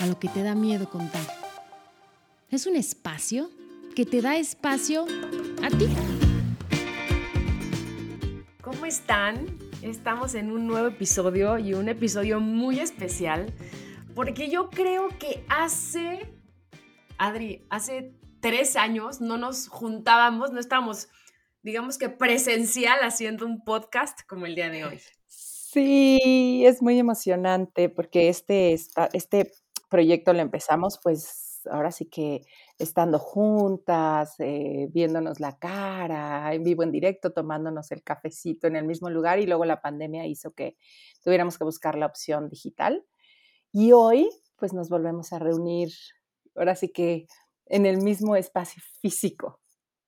A lo que te da miedo contar. Es un espacio que te da espacio a ti. ¿Cómo están? Estamos en un nuevo episodio y un episodio muy especial porque yo creo que hace, Adri, hace tres años no nos juntábamos, no estábamos, digamos que presencial haciendo un podcast como el día de hoy. Sí, es muy emocionante porque este, este proyecto lo empezamos pues ahora sí que estando juntas, eh, viéndonos la cara, en vivo, en directo, tomándonos el cafecito en el mismo lugar y luego la pandemia hizo que tuviéramos que buscar la opción digital. Y hoy pues nos volvemos a reunir, ahora sí que en el mismo espacio físico.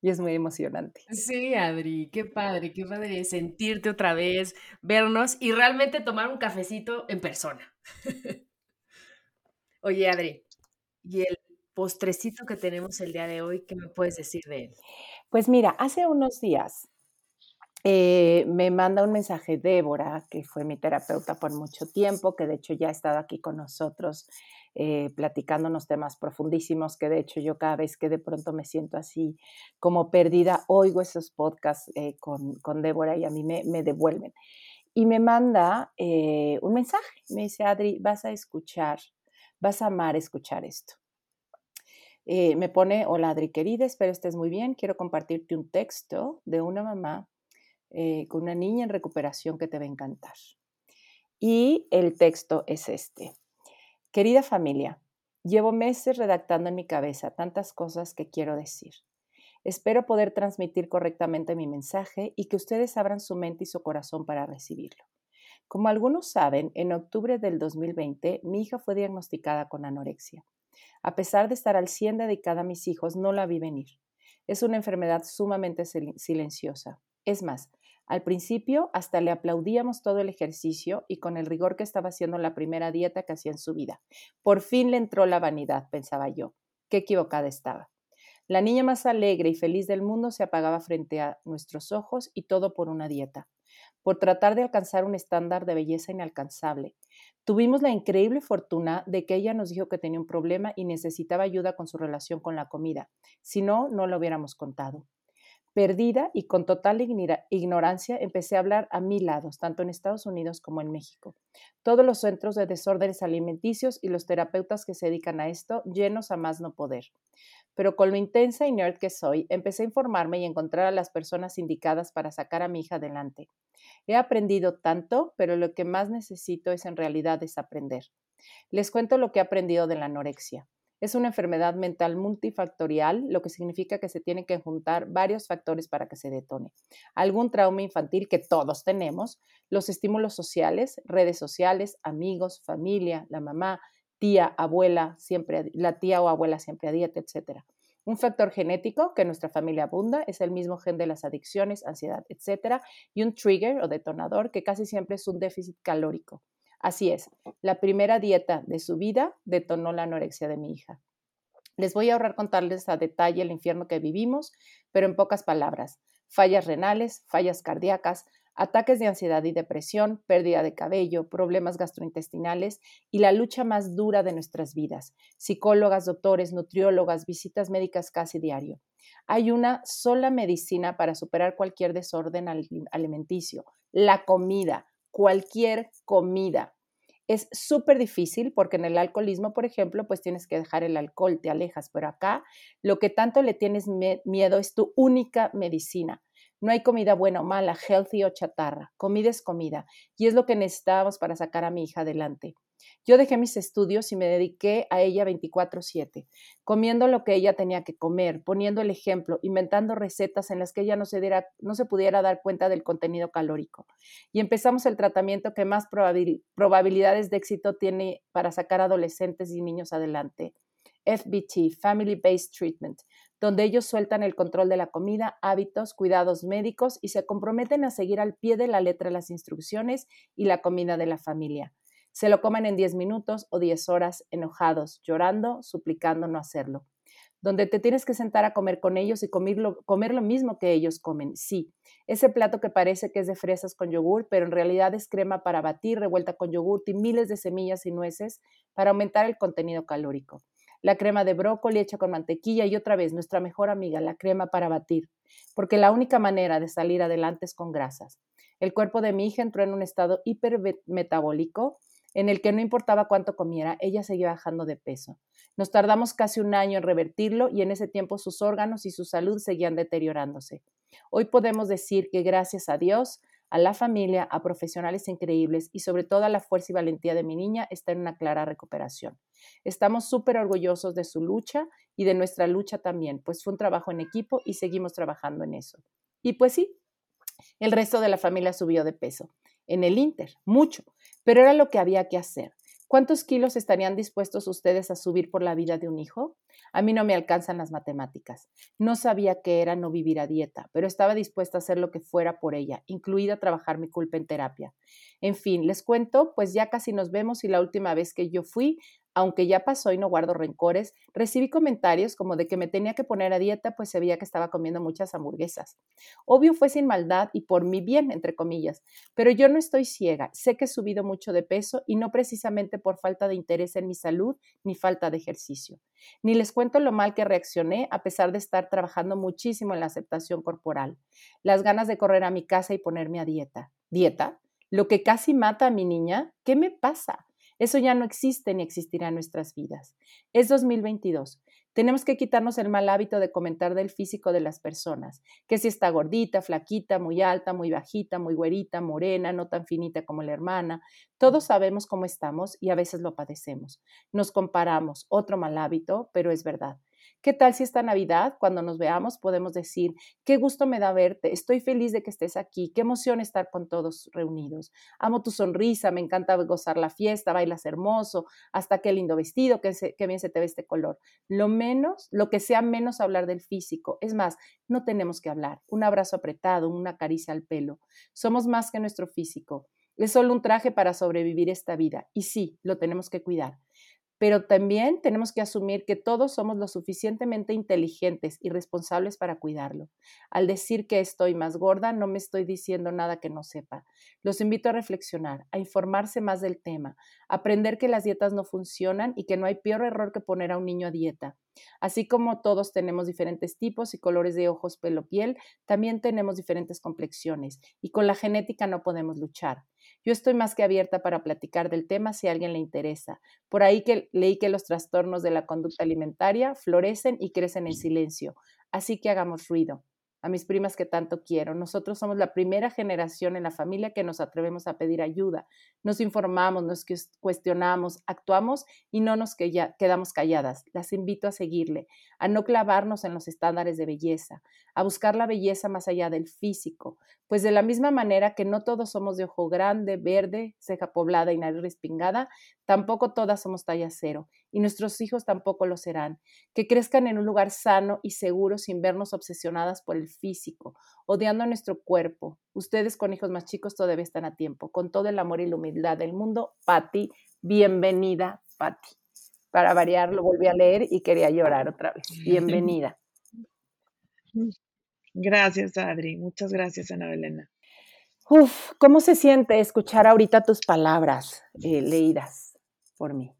Y es muy emocionante. Sí, Adri, qué padre, qué padre sentirte otra vez, vernos y realmente tomar un cafecito en persona. Oye, Adri, ¿y el postrecito que tenemos el día de hoy, qué me puedes decir de él? Pues mira, hace unos días eh, me manda un mensaje Débora, que fue mi terapeuta por mucho tiempo, que de hecho ya ha estado aquí con nosotros eh, platicándonos temas profundísimos, que de hecho yo cada vez que de pronto me siento así como perdida, oigo esos podcasts eh, con, con, Débora y a mí me, me devuelven. Y me manda un mensaje, me dice, Adri, vas a escuchar, vas a amar escuchar esto. Eh, me pone, hola Adri querida, espero estés muy bien. Quiero compartirte un texto de una mamá eh, con una niña en recuperación que te va a encantar. Y el texto es este. Querida familia, llevo meses redactando en mi cabeza tantas cosas que quiero decir. Espero poder transmitir correctamente mi mensaje y que ustedes abran su mente y su corazón para recibirlo. Como algunos saben, en octubre del 2020 mi hija fue diagnosticada con anorexia. A pesar de estar al 100 dedicada a mis hijos, no la vi venir. Es una enfermedad sumamente silenciosa. Es más, al principio hasta le aplaudíamos todo el ejercicio y con el rigor que estaba haciendo la primera dieta que hacía en su vida. Por fin le entró la vanidad, pensaba yo. Qué equivocada estaba. La niña más alegre y feliz del mundo se apagaba frente a nuestros ojos y todo por una dieta, por tratar de alcanzar un estándar de belleza inalcanzable, Tuvimos la increíble fortuna de que ella nos dijo que tenía un problema y necesitaba ayuda con su relación con la comida. Si no, no lo hubiéramos contado. Perdida y con total ignorancia, empecé a hablar a mil lados, tanto en Estados Unidos como en México. Todos los centros de desórdenes alimenticios y los terapeutas que se dedican a esto, llenos a más no poder. Pero con lo intensa y nerd que soy, empecé a informarme y encontrar a las personas indicadas para sacar a mi hija adelante. He aprendido tanto, pero lo que más necesito es en realidad desaprender. Les cuento lo que he aprendido de la anorexia. Es una enfermedad mental multifactorial, lo que significa que se tienen que juntar varios factores para que se detone. Algún trauma infantil que todos tenemos, los estímulos sociales, redes sociales, amigos, familia, la mamá, tía, abuela, siempre, la tía o abuela siempre a dieta, etc. Un factor genético que en nuestra familia abunda es el mismo gen de las adicciones, ansiedad, etc. Y un trigger o detonador que casi siempre es un déficit calórico. Así es, la primera dieta de su vida detonó la anorexia de mi hija. Les voy a ahorrar contarles a detalle el infierno que vivimos, pero en pocas palabras. Fallas renales, fallas cardíacas, ataques de ansiedad y depresión, pérdida de cabello, problemas gastrointestinales y la lucha más dura de nuestras vidas. Psicólogas, doctores, nutriólogas, visitas médicas casi diario. Hay una sola medicina para superar cualquier desorden alimenticio, la comida cualquier comida. Es súper difícil porque en el alcoholismo, por ejemplo, pues tienes que dejar el alcohol, te alejas, pero acá lo que tanto le tienes miedo es tu única medicina. No hay comida buena o mala, healthy o chatarra. Comida es comida y es lo que necesitábamos para sacar a mi hija adelante. Yo dejé mis estudios y me dediqué a ella 24/7, comiendo lo que ella tenía que comer, poniendo el ejemplo, inventando recetas en las que ella no se, diera, no se pudiera dar cuenta del contenido calórico. Y empezamos el tratamiento que más probabilidades de éxito tiene para sacar adolescentes y niños adelante. FBT, Family Based Treatment, donde ellos sueltan el control de la comida, hábitos, cuidados médicos y se comprometen a seguir al pie de la letra las instrucciones y la comida de la familia. Se lo comen en 10 minutos o 10 horas, enojados, llorando, suplicando no hacerlo. Donde te tienes que sentar a comer con ellos y comer lo, comer lo mismo que ellos comen. Sí, ese plato que parece que es de fresas con yogur, pero en realidad es crema para batir, revuelta con yogur y miles de semillas y nueces para aumentar el contenido calórico. La crema de brócoli hecha con mantequilla y otra vez nuestra mejor amiga, la crema para batir, porque la única manera de salir adelante es con grasas. El cuerpo de mi hija entró en un estado hipermetabólico en el que no importaba cuánto comiera, ella seguía bajando de peso. Nos tardamos casi un año en revertirlo y en ese tiempo sus órganos y su salud seguían deteriorándose. Hoy podemos decir que gracias a Dios, a la familia, a profesionales increíbles y sobre todo a la fuerza y valentía de mi niña está en una clara recuperación. Estamos súper orgullosos de su lucha y de nuestra lucha también, pues fue un trabajo en equipo y seguimos trabajando en eso. Y pues sí, el resto de la familia subió de peso. En el Inter, mucho pero era lo que había que hacer. ¿Cuántos kilos estarían dispuestos ustedes a subir por la vida de un hijo? A mí no me alcanzan las matemáticas. No sabía qué era no vivir a dieta, pero estaba dispuesta a hacer lo que fuera por ella, incluida trabajar mi culpa en terapia. En fin, les cuento, pues ya casi nos vemos y la última vez que yo fui, aunque ya pasó y no guardo rencores, recibí comentarios como de que me tenía que poner a dieta, pues se veía que estaba comiendo muchas hamburguesas. Obvio fue sin maldad y por mi bien, entre comillas, pero yo no estoy ciega, sé que he subido mucho de peso y no precisamente por falta de interés en mi salud ni falta de ejercicio. Ni les cuento lo mal que reaccioné a pesar de estar trabajando muchísimo en la aceptación corporal, las ganas de correr a mi casa y ponerme a dieta. ¿Dieta? Lo que casi mata a mi niña, ¿qué me pasa? Eso ya no existe ni existirá en nuestras vidas. Es 2022. Tenemos que quitarnos el mal hábito de comentar del físico de las personas, que si está gordita, flaquita, muy alta, muy bajita, muy güerita, morena, no tan finita como la hermana. Todos sabemos cómo estamos y a veces lo padecemos. Nos comparamos, otro mal hábito, pero es verdad. ¿Qué tal si esta Navidad, cuando nos veamos, podemos decir, qué gusto me da verte, estoy feliz de que estés aquí, qué emoción estar con todos reunidos. Amo tu sonrisa, me encanta gozar la fiesta, bailas hermoso, hasta qué lindo vestido, qué, qué bien se te ve este color. Lo menos, lo que sea menos hablar del físico. Es más, no tenemos que hablar. Un abrazo apretado, una caricia al pelo. Somos más que nuestro físico. Es solo un traje para sobrevivir esta vida. Y sí, lo tenemos que cuidar pero también tenemos que asumir que todos somos lo suficientemente inteligentes y responsables para cuidarlo. Al decir que estoy más gorda, no me estoy diciendo nada que no sepa. Los invito a reflexionar, a informarse más del tema, a aprender que las dietas no funcionan y que no hay peor error que poner a un niño a dieta. Así como todos tenemos diferentes tipos y colores de ojos, pelo, piel, también tenemos diferentes complexiones y con la genética no podemos luchar. Yo estoy más que abierta para platicar del tema si a alguien le interesa. Por ahí que leí que los trastornos de la conducta alimentaria florecen y crecen en silencio, así que hagamos ruido a mis primas que tanto quiero. Nosotros somos la primera generación en la familia que nos atrevemos a pedir ayuda. Nos informamos, nos cuestionamos, actuamos y no nos quedamos calladas. Las invito a seguirle, a no clavarnos en los estándares de belleza, a buscar la belleza más allá del físico, pues de la misma manera que no todos somos de ojo grande, verde, ceja poblada y nariz respingada, tampoco todas somos talla cero y nuestros hijos tampoco lo serán. Que crezcan en un lugar sano y seguro sin vernos obsesionadas por el físico, odiando nuestro cuerpo. Ustedes con hijos más chicos todavía están a tiempo. Con todo el amor y la humildad del mundo, Patti, bienvenida, Patti. Para variar, lo volví a leer y quería llorar otra vez. Bienvenida. Gracias, Adri. Muchas gracias, Ana Belena. Uf, ¿cómo se siente escuchar ahorita tus palabras eh, leídas por mí?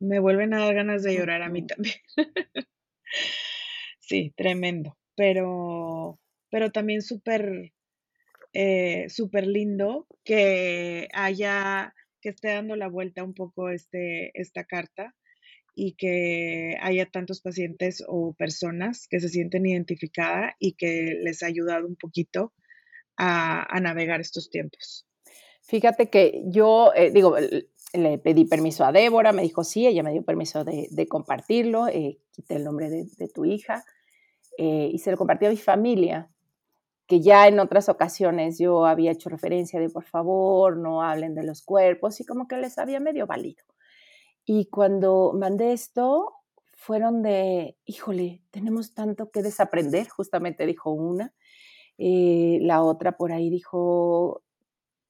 Me vuelven a dar ganas de llorar a mí también. sí, tremendo. Pero, pero también súper, eh, súper lindo que haya, que esté dando la vuelta un poco este, esta carta y que haya tantos pacientes o personas que se sienten identificadas y que les ha ayudado un poquito a, navegar estos tiempos. Fíjate que yo, eh, digo, le pedí permiso a Débora, me dijo sí, ella me dio permiso de, compartirlo, eh, quité el nombre de, tu hija eh, y se lo compartí a mi familia, que ya en otras ocasiones yo había hecho referencia de por favor, no hablen de los cuerpos y como que les había medio valido. Y cuando mandé esto, fueron de, híjole, tenemos tanto que desaprender, justamente dijo una. Eh, la otra por ahí dijo,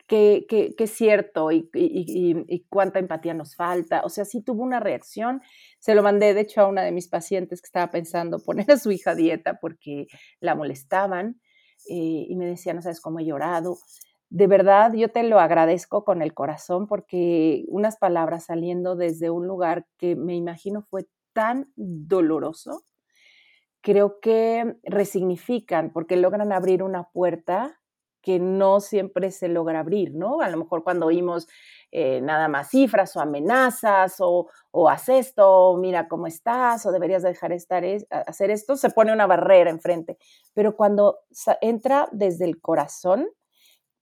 que, es cierto y, y, cuánta empatía nos falta. O sea, sí tuvo una reacción. Se lo mandé, de hecho, a una de mis pacientes que estaba pensando poner a su hija a dieta porque la molestaban eh, y me decía, no sabes cómo he llorado de verdad yo te lo agradezco con el corazón porque unas palabras saliendo desde un lugar que me imagino fue tan doloroso, creo que resignifican porque logran abrir una puerta que no siempre se logra abrir, ¿no? A lo mejor cuando oímos eh, nada más cifras o amenazas o, o haz esto, mira cómo estás, o deberías dejar estar hacer esto, se pone una barrera enfrente. Pero cuando entra desde el corazón,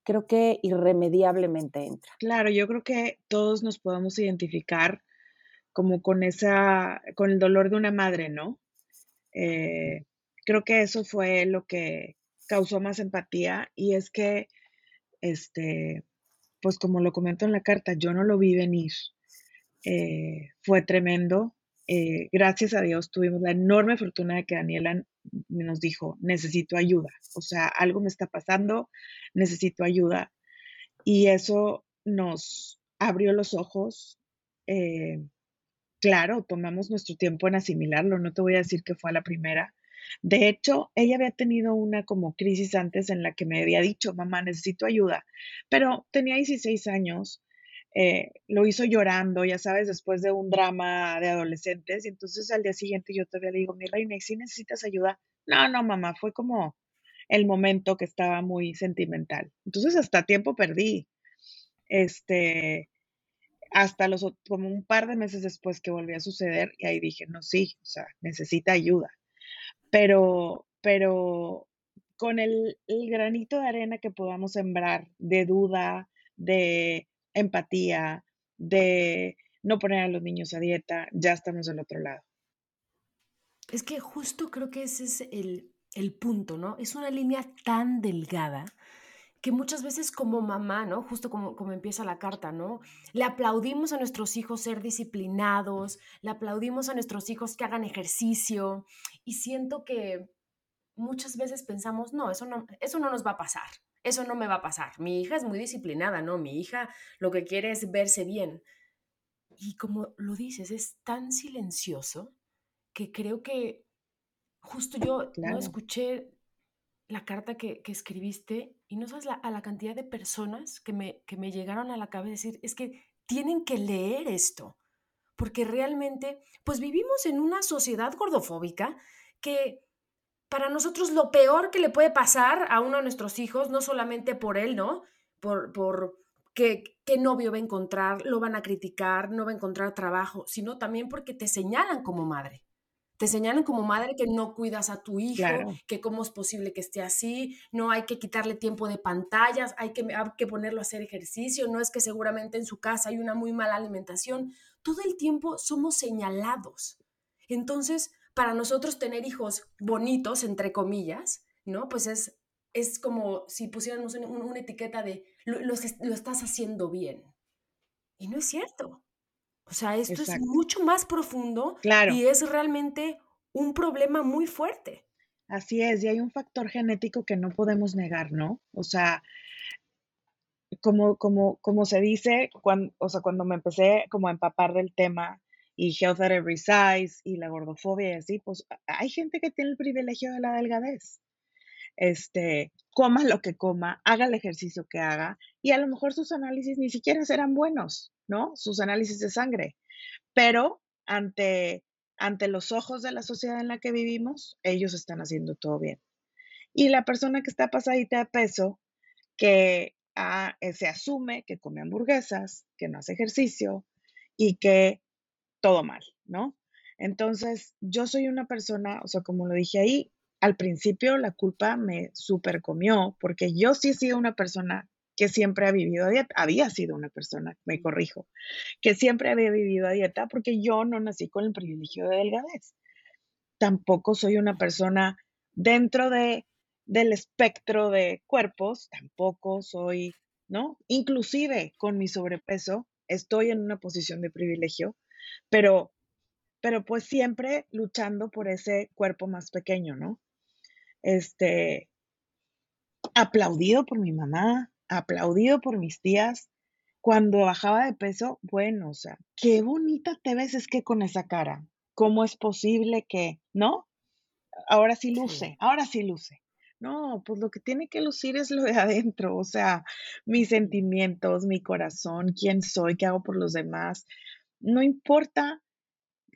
creo que irremediablemente entra. Claro, yo creo que todos nos podemos identificar como con esa, con el dolor de una madre, ¿no? Eh, creo que eso fue lo que causó más empatía y es que, este, pues como lo comento en la carta, yo no lo vi venir. Eh, fue tremendo. Eh, gracias a Dios tuvimos la enorme fortuna de que Daniela nos dijo, necesito ayuda, o sea, algo me está pasando, necesito ayuda. Y eso nos abrió los ojos. Eh, claro, tomamos nuestro tiempo en asimilarlo, no te voy a decir que fue la primera. De hecho, ella había tenido una como crisis antes en la que me había dicho, mamá, necesito ayuda, pero tenía 16 años, eh, lo hizo llorando, ya sabes, después de un drama de adolescentes, y entonces al día siguiente yo todavía le digo, mi reina, ¿y si necesitas ayuda? No, no, mamá, fue como el momento que estaba muy sentimental. Entonces hasta tiempo perdí. Este, hasta los como un par de meses después que volvió a suceder y ahí dije, no, sí, o sea, necesita ayuda. Pero, pero con el, el granito de arena que podamos sembrar de duda, de empatía, de no poner a los niños a dieta, ya estamos del otro lado. Es que justo creo que ese es el, el punto, ¿no? Es una línea tan delgada que muchas veces como mamá, ¿no? Justo como, como empieza la carta, ¿no? Le aplaudimos a nuestros hijos ser disciplinados, le aplaudimos a nuestros hijos que hagan ejercicio y siento que muchas veces pensamos, no, eso no, eso no nos va a pasar, eso no me va a pasar. Mi hija es muy disciplinada, ¿no? Mi hija lo que quiere es verse bien. Y como lo dices, es tan silencioso que creo que justo yo no escuché la carta que, escribiste y no sabes a la cantidad de personas que me, que me llegaron a la cabeza decir, es que tienen que leer esto, porque realmente, pues vivimos en una sociedad gordofóbica que para nosotros lo peor que le puede pasar a uno de nuestros hijos, no solamente por él, ¿no? Por, por qué, qué novio va a encontrar, lo van a criticar, no va a encontrar trabajo, sino también porque te señalan como madre. Te señalan como madre que no cuidas a tu hijo, que cómo es posible que esté así, no hay que quitarle tiempo de pantallas, hay que, hay que ponerlo a hacer ejercicio, no es que seguramente en su casa hay una muy mala alimentación. Todo el tiempo somos señalados. Entonces, para nosotros tener hijos bonitos, entre comillas, ¿no? Pues es, es como si pusiéramos una, etiqueta de lo, estás haciendo bien. Y no es cierto. O sea, esto es mucho más profundo y es realmente un problema muy fuerte. Así es, y hay un factor genético que no podemos negar, ¿no? O sea, como, como, como se dice, cuando, o sea, cuando me empecé como a empapar del tema, y Health at Every Size y la gordofobia y así, pues hay gente que tiene el privilegio de la delgadez. Este, coma lo que coma, haga el ejercicio que haga y a lo mejor sus análisis ni siquiera serán buenos, ¿no? Sus análisis de sangre. Pero ante, ante los ojos de la sociedad en la que vivimos, ellos están haciendo todo bien. Y la persona que está pasadita de peso, que ah, se asume que come hamburguesas, que no hace ejercicio y que todo mal, ¿no? Entonces, yo soy una persona, o sea, como lo dije ahí, al principio la culpa me supercomió, porque yo sí he sido una persona que siempre ha vivido a dieta, había sido una persona, me corrijo, que siempre había vivido a dieta porque yo no nací con el privilegio de delgadez. Tampoco soy una persona dentro de, del espectro de cuerpos, tampoco soy, ¿no? Inclusive con mi sobrepeso, estoy en una posición de privilegio, pero, pero pues siempre luchando por ese cuerpo más pequeño, ¿no? Este, aplaudido por mi mamá, aplaudido por mis tías. Cuando bajaba de peso, bueno, o sea, qué bonita te ves es que con esa cara. ¿Cómo es posible que, no? Ahora sí luce, ahora sí luce. No, pues lo que tiene que lucir es lo de adentro, o sea, mis sentimientos, mi corazón, quién soy, qué hago por los demás. No importa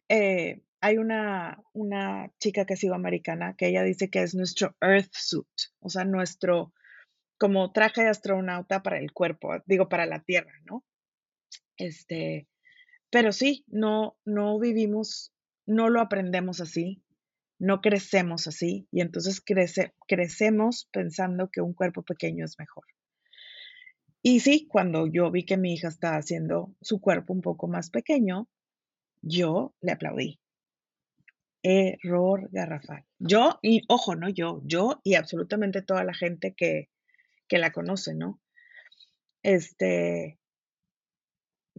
eh, hay una, una chica que sigo americana que ella dice que es nuestro earth suit, o sea, nuestro como traje de astronauta para el cuerpo, digo, para la Tierra, ¿no? Este, pero sí, no, no vivimos, no lo aprendemos así, no crecemos así, y entonces crece, crecemos pensando que un cuerpo pequeño es mejor. Y sí, cuando yo vi que mi hija estaba haciendo su cuerpo un poco más pequeño, yo le aplaudí error garrafal. Yo, y ojo, no yo, yo y absolutamente toda la gente que, que la conoce, ¿no? Este,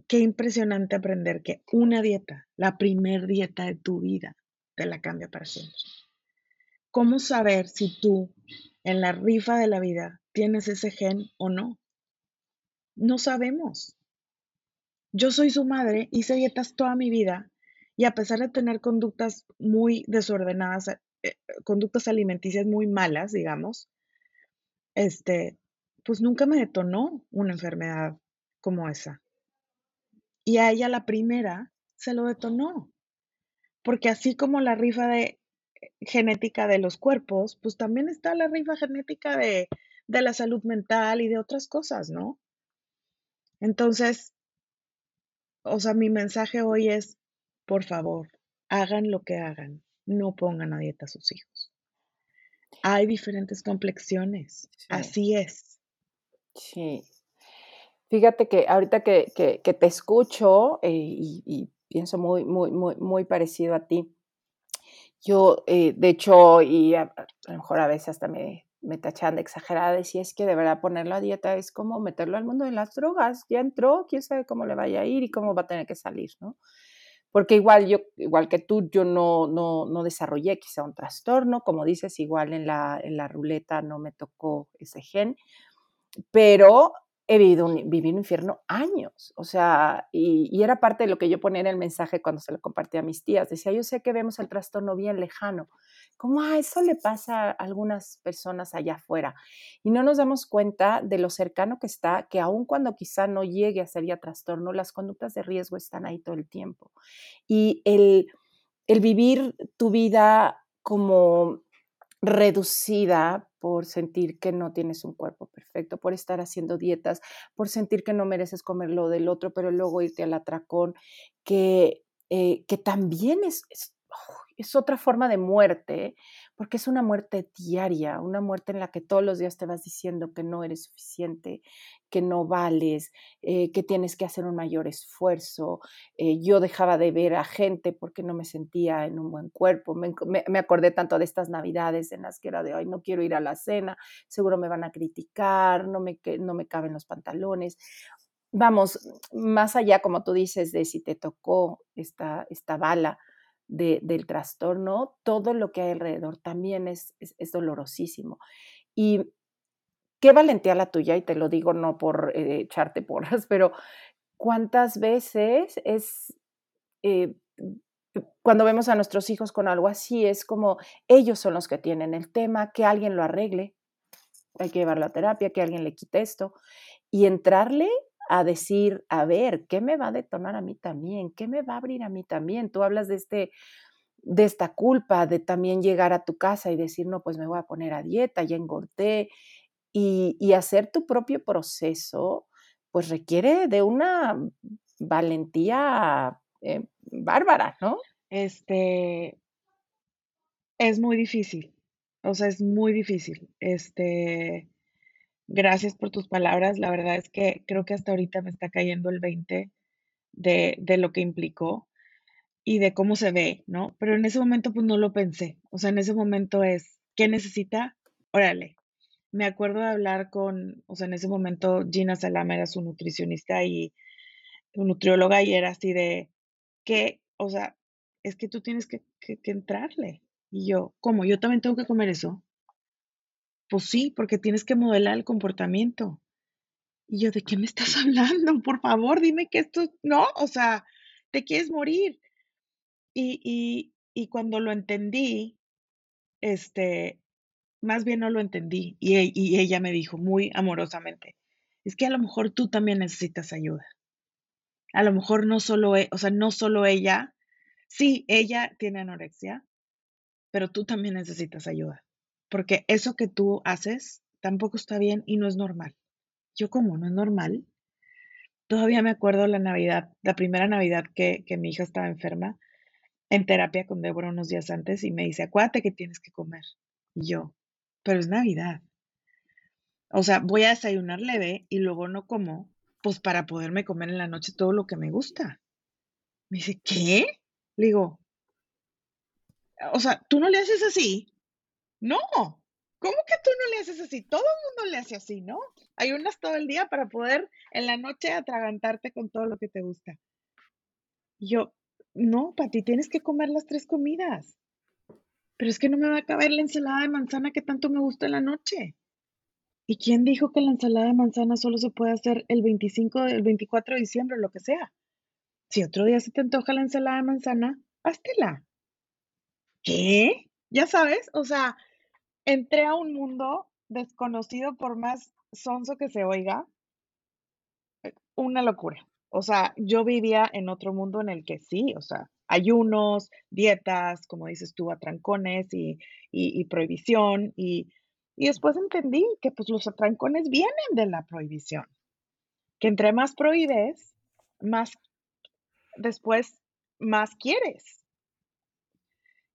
qué impresionante aprender que una dieta, la primer dieta de tu vida, te la cambia para siempre. ¿Cómo saber si tú en la rifa de la vida tienes ese gen o no? No sabemos. Yo soy su madre, hice dietas toda mi vida y a pesar de tener conductas muy desordenadas, eh, eh, conductas alimenticias muy malas, digamos, este, pues nunca me detonó una enfermedad como esa. Y a ella la primera se lo detonó. Porque así como la rifa de eh, genética de los cuerpos, pues también está la rifa genética de, de la salud mental y de otras cosas, ¿no? Entonces, o sea, mi mensaje hoy es, por favor, hagan lo que hagan, no pongan a dieta a sus hijos. Hay diferentes complexiones, así es. Sí. Fíjate que ahorita que, te escucho eh, y, pienso muy, muy, muy, muy parecido a ti, yo, eh, de hecho, y a, lo mejor a veces hasta me, me tachan de exagerada, si es que de verdad ponerlo a dieta es como meterlo al mundo de las drogas, ya entró, quién sabe cómo le vaya a ir y cómo va a tener que salir, ¿no? porque igual yo, igual que tú, yo no, no, no desarrollé quizá un trastorno, como dices, igual en la, en la ruleta no me tocó ese gen, pero he vivido un, viví un infierno años, o sea, y, y, era parte de lo que yo ponía en el mensaje cuando se lo compartí a mis tías. Decía, yo sé que vemos el trastorno bien lejano, como, ah, eso le pasa a algunas personas allá afuera. Y no nos damos cuenta de lo cercano que está, que aun cuando quizá no llegue a ser ya trastorno, las conductas de riesgo están ahí todo el tiempo. Y el, el vivir tu vida como reducida por sentir que no tienes un cuerpo perfecto, por estar haciendo dietas, por sentir que no mereces comer lo del otro, pero luego irte al atracón, que, eh, que también es, es otra forma de muerte, porque es una muerte diaria, una muerte en la que todos los días te vas diciendo que no eres suficiente, que no vales, eh, que tienes que hacer un mayor esfuerzo. Eh, yo dejaba de ver a gente porque no me sentía en un buen cuerpo. Me, me, acordé tanto de estas navidades en las que era de, hoy no quiero ir a la cena, seguro me van a criticar, no me, no me caben los pantalones vamos, más allá, como tú dices, de si te tocó esta, esta bala del trastorno, todo lo que hay alrededor también es, es, dolorosísimo. Y qué valentía la tuya, y te lo digo no por eh, echarte porras, pero cuántas veces es... Eh, cuando vemos a nuestros hijos con algo así, es como ellos son los que tienen el tema, que alguien lo arregle, hay que llevarlo a terapia, que alguien le quite esto, y entrarle a decir, a ver, ¿qué me va a detonar a mí también? ¿Qué me va a abrir a mí también? Tú hablas de este de esta culpa de también llegar a tu casa y decir, no, pues me voy a poner a dieta, ya engordé, y, y hacer tu propio proceso, pues requiere de una valentía eh, bárbara, ¿no? Este, es muy difícil, o sea, es muy difícil. Este, gracias por tus palabras, la verdad es que creo que hasta ahorita me está cayendo el 20 de, de lo que implicó y de cómo se ve, ¿no? Pero en ese momento pues no lo pensé, o sea, en ese momento es, ¿qué necesita? Órale. Me acuerdo de hablar con, o sea, en ese momento Gina Salama era su nutricionista y nutrióloga y era así de, que, o sea, es que tú tienes que, que entrarle. Y yo, ¿cómo? ¿Yo también tengo que comer eso? Pues sí, porque tienes que modelar el comportamiento. Y yo, ¿de qué me estás hablando? Por favor, dime que esto, no, o sea, te quieres morir. Y, y, cuando lo entendí, este, más bien no lo entendí. Y, e, y ella me dijo muy amorosamente, es que a lo mejor tú también necesitas ayuda. A lo mejor no solo, e, o sea, no solo ella, sí, ella tiene anorexia, pero tú también necesitas ayuda. Porque eso que tú haces tampoco está bien y no es normal. Yo como no es normal. Todavía me acuerdo la Navidad, la primera Navidad que, que mi hija estaba enferma en terapia con Débora unos días antes y me dice, acuérdate que tienes que comer. Y yo, pero es Navidad. O sea, voy a desayunar leve y luego no como, pues para poderme comer en la noche todo lo que me gusta. Me dice, ¿qué? Le digo, o sea, tú no le haces así. No, ¿cómo que tú no le haces así? Todo el mundo le hace así, ¿no? Ayunas todo el día para poder en la noche atragantarte con todo lo que te gusta. Y yo, no, Pati, tienes que comer las tres comidas. Pero es que no me va a caber la ensalada de manzana que tanto me gusta en la noche. ¿Y quién dijo que la ensalada de manzana solo se puede hacer el 25, el 24 de diciembre, lo que sea? Si otro día se te antoja la ensalada de manzana, háztela. ¿Qué? Ya sabes, o sea, entré a un mundo desconocido por más sonso que se oiga. Eh, una locura. O sea, yo vivía en otro mundo en el que sí, o sea, ayunos, dietas, como dices tú, atrancones y, y, prohibición. Y, y, después entendí que pues los atrancones vienen de la prohibición. Que entre más prohíbes, más después más quieres.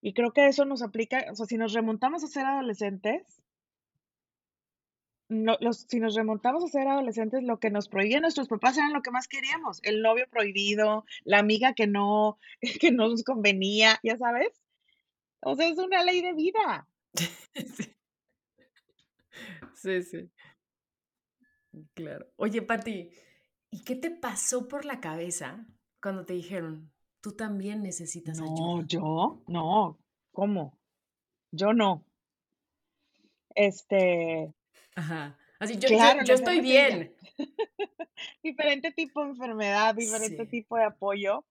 Y creo que eso nos aplica, o sea, si nos remontamos a ser adolescentes, no, los, si nos remontamos a ser adolescentes, lo que nos prohibían nuestros papás eran lo que más queríamos, el novio prohibido, la amiga que no, que no nos convenía, ya sabes. O sea, es una ley de vida. Sí, sí. Claro. Oye, Pati, ¿y qué te pasó por la cabeza cuando te dijeron, tú también necesitas ayuda? No, yo, no. ¿Cómo? Yo no. Este, Ajá. Así, yo, yo, estoy bien. diferente tipo de enfermedad, diferente tipo de apoyo,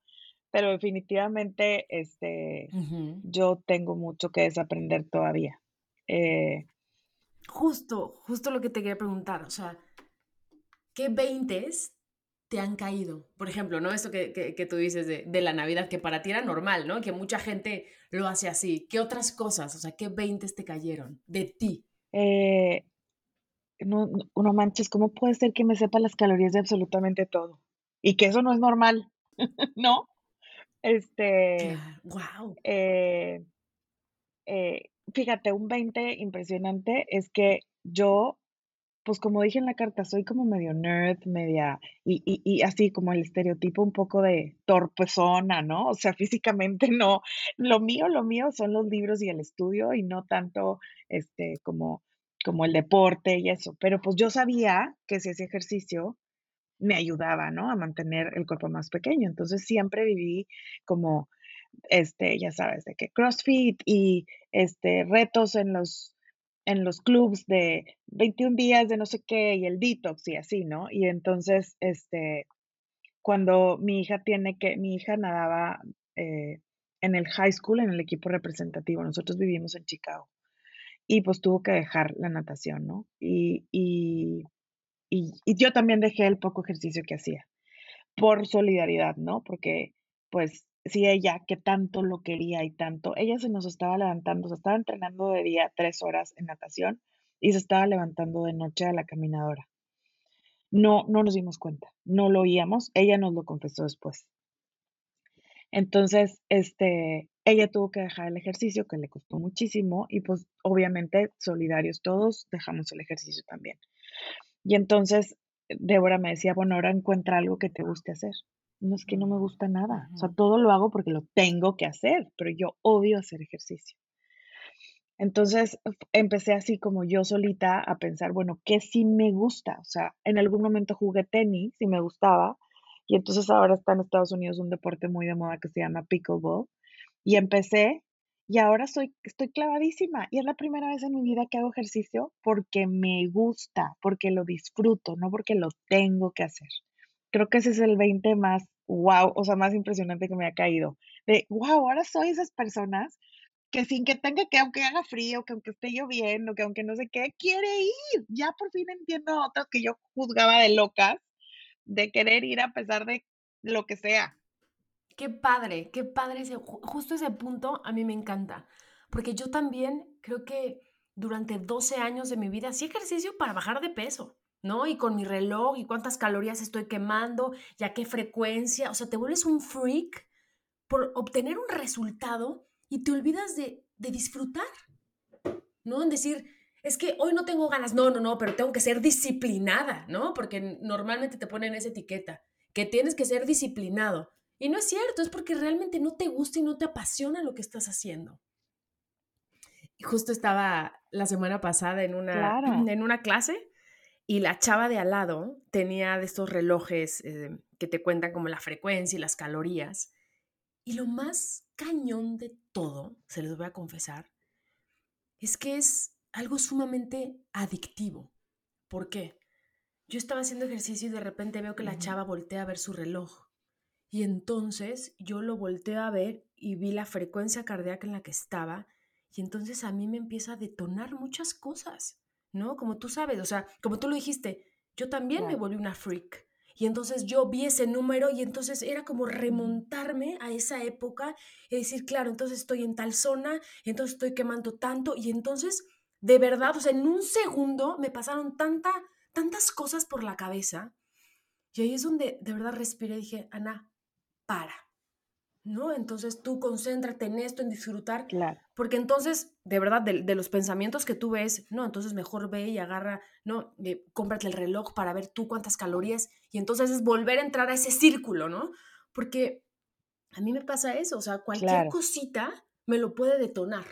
pero definitivamente este, yo tengo mucho que desaprender todavía. Eh, justo, justo lo que te quería preguntar, o sea, ¿qué veintes te han caído? Por ejemplo, ¿no? Esto que, que, tú dices de, de, la Navidad, que para ti era normal, ¿no? Que mucha gente lo hace así. ¿Qué otras cosas? O sea, ¿qué veintes te cayeron de ti? Eh, no, no, manches, ¿cómo puede ser que me sepa las calorías de absolutamente todo? Y que eso no es normal, ¿no? Este, wow. Eh, eh, fíjate, un 20 impresionante es que yo, pues como dije en la carta, soy como medio nerd, media, y, y, y así como el estereotipo un poco de torpezona, ¿no? O sea, físicamente no, lo mío, lo mío son los libros y el estudio y no tanto, este, como como el deporte y eso, pero pues yo sabía que si ese ejercicio me ayudaba, ¿no? A mantener el cuerpo más pequeño. Entonces siempre viví como, este, ya sabes, de que CrossFit y este, retos en los, en los clubs de 21 días de no sé qué y el detox y así, ¿no? Y entonces, este, cuando mi hija tiene que, mi hija nadaba eh, en el high school, en el equipo representativo, nosotros vivimos en Chicago y pues tuvo que dejar la natación, ¿no? Y, y, y, yo también dejé el poco ejercicio que hacía por solidaridad, ¿no? Porque pues si ella que tanto lo quería y tanto, ella se nos estaba levantando, se estaba entrenando de día tres horas en natación y se estaba levantando de noche a la caminadora. No, no nos dimos cuenta, no lo oíamos, ella nos lo confesó después. Entonces, este, ella tuvo que dejar el ejercicio, que le costó muchísimo, y pues obviamente solidarios todos, dejamos el ejercicio también. Y entonces Débora me decía, bueno, ahora encuentra algo que te guste hacer. No es que no me gusta nada, o sea, todo lo hago porque lo tengo que hacer, pero yo odio hacer ejercicio. Entonces empecé así como yo solita a pensar, bueno, ¿qué sí me gusta? O sea, en algún momento jugué tenis y me gustaba, y entonces ahora está en Estados Unidos un deporte muy de moda que se llama pickleball. Y empecé y ahora soy, estoy clavadísima. Y es la primera vez en mi vida que hago ejercicio porque me gusta, porque lo disfruto, no porque lo tengo que hacer. Creo que ese es el 20 más wow, o sea, más impresionante que me ha caído. De wow, ahora soy esas personas que sin que tenga que, aunque haga frío, que aunque esté lloviendo, que aunque no sé qué, quiere ir. Ya por fin entiendo a otras que yo juzgaba de locas, de querer ir a pesar de lo que sea. Qué padre, qué padre ese, justo ese punto a mí me encanta, porque yo también creo que durante 12 años de mi vida hacía ejercicio para bajar de peso, ¿no? Y con mi reloj y cuántas calorías estoy quemando y a qué frecuencia, o sea, te vuelves un freak por obtener un resultado y te olvidas de, de disfrutar, ¿no? En decir, es que hoy no tengo ganas, no, no, no, pero tengo que ser disciplinada, ¿no? Porque normalmente te ponen esa etiqueta, que tienes que ser disciplinado. Y no es cierto, es porque realmente no te gusta y no te apasiona lo que estás haciendo. Y justo estaba la semana pasada en una, en una clase y la chava de al lado tenía de estos relojes eh, que te cuentan como la frecuencia y las calorías. Y lo más cañón de todo, se les voy a confesar, es que es algo sumamente adictivo. ¿Por qué? Yo estaba haciendo ejercicio y de repente veo que la chava voltea a ver su reloj y entonces yo lo volteo a ver y vi la frecuencia cardíaca en la que estaba y entonces a mí me empieza a detonar muchas cosas, ¿no? Como tú sabes, o sea, como tú lo dijiste, yo también me volví una freak. Y entonces yo vi ese número y entonces era como remontarme a esa época y decir, claro, entonces estoy en tal zona, entonces estoy quemando tanto y entonces, de verdad, o sea, en un segundo me pasaron tanta, tantas cosas por la cabeza. Y ahí es donde de verdad respiré y dije, Ana, para. ¿No? Entonces tú concéntrate en esto, en disfrutar. Claro. Porque entonces, de verdad, de, los pensamientos que tú ves, no, entonces mejor ve y agarra, no, eh, cómprate el reloj para ver tú cuántas calorías. Y entonces es volver a entrar a ese círculo, ¿no? Porque a mí me pasa eso, o sea, cualquier cosita me lo puede detonar.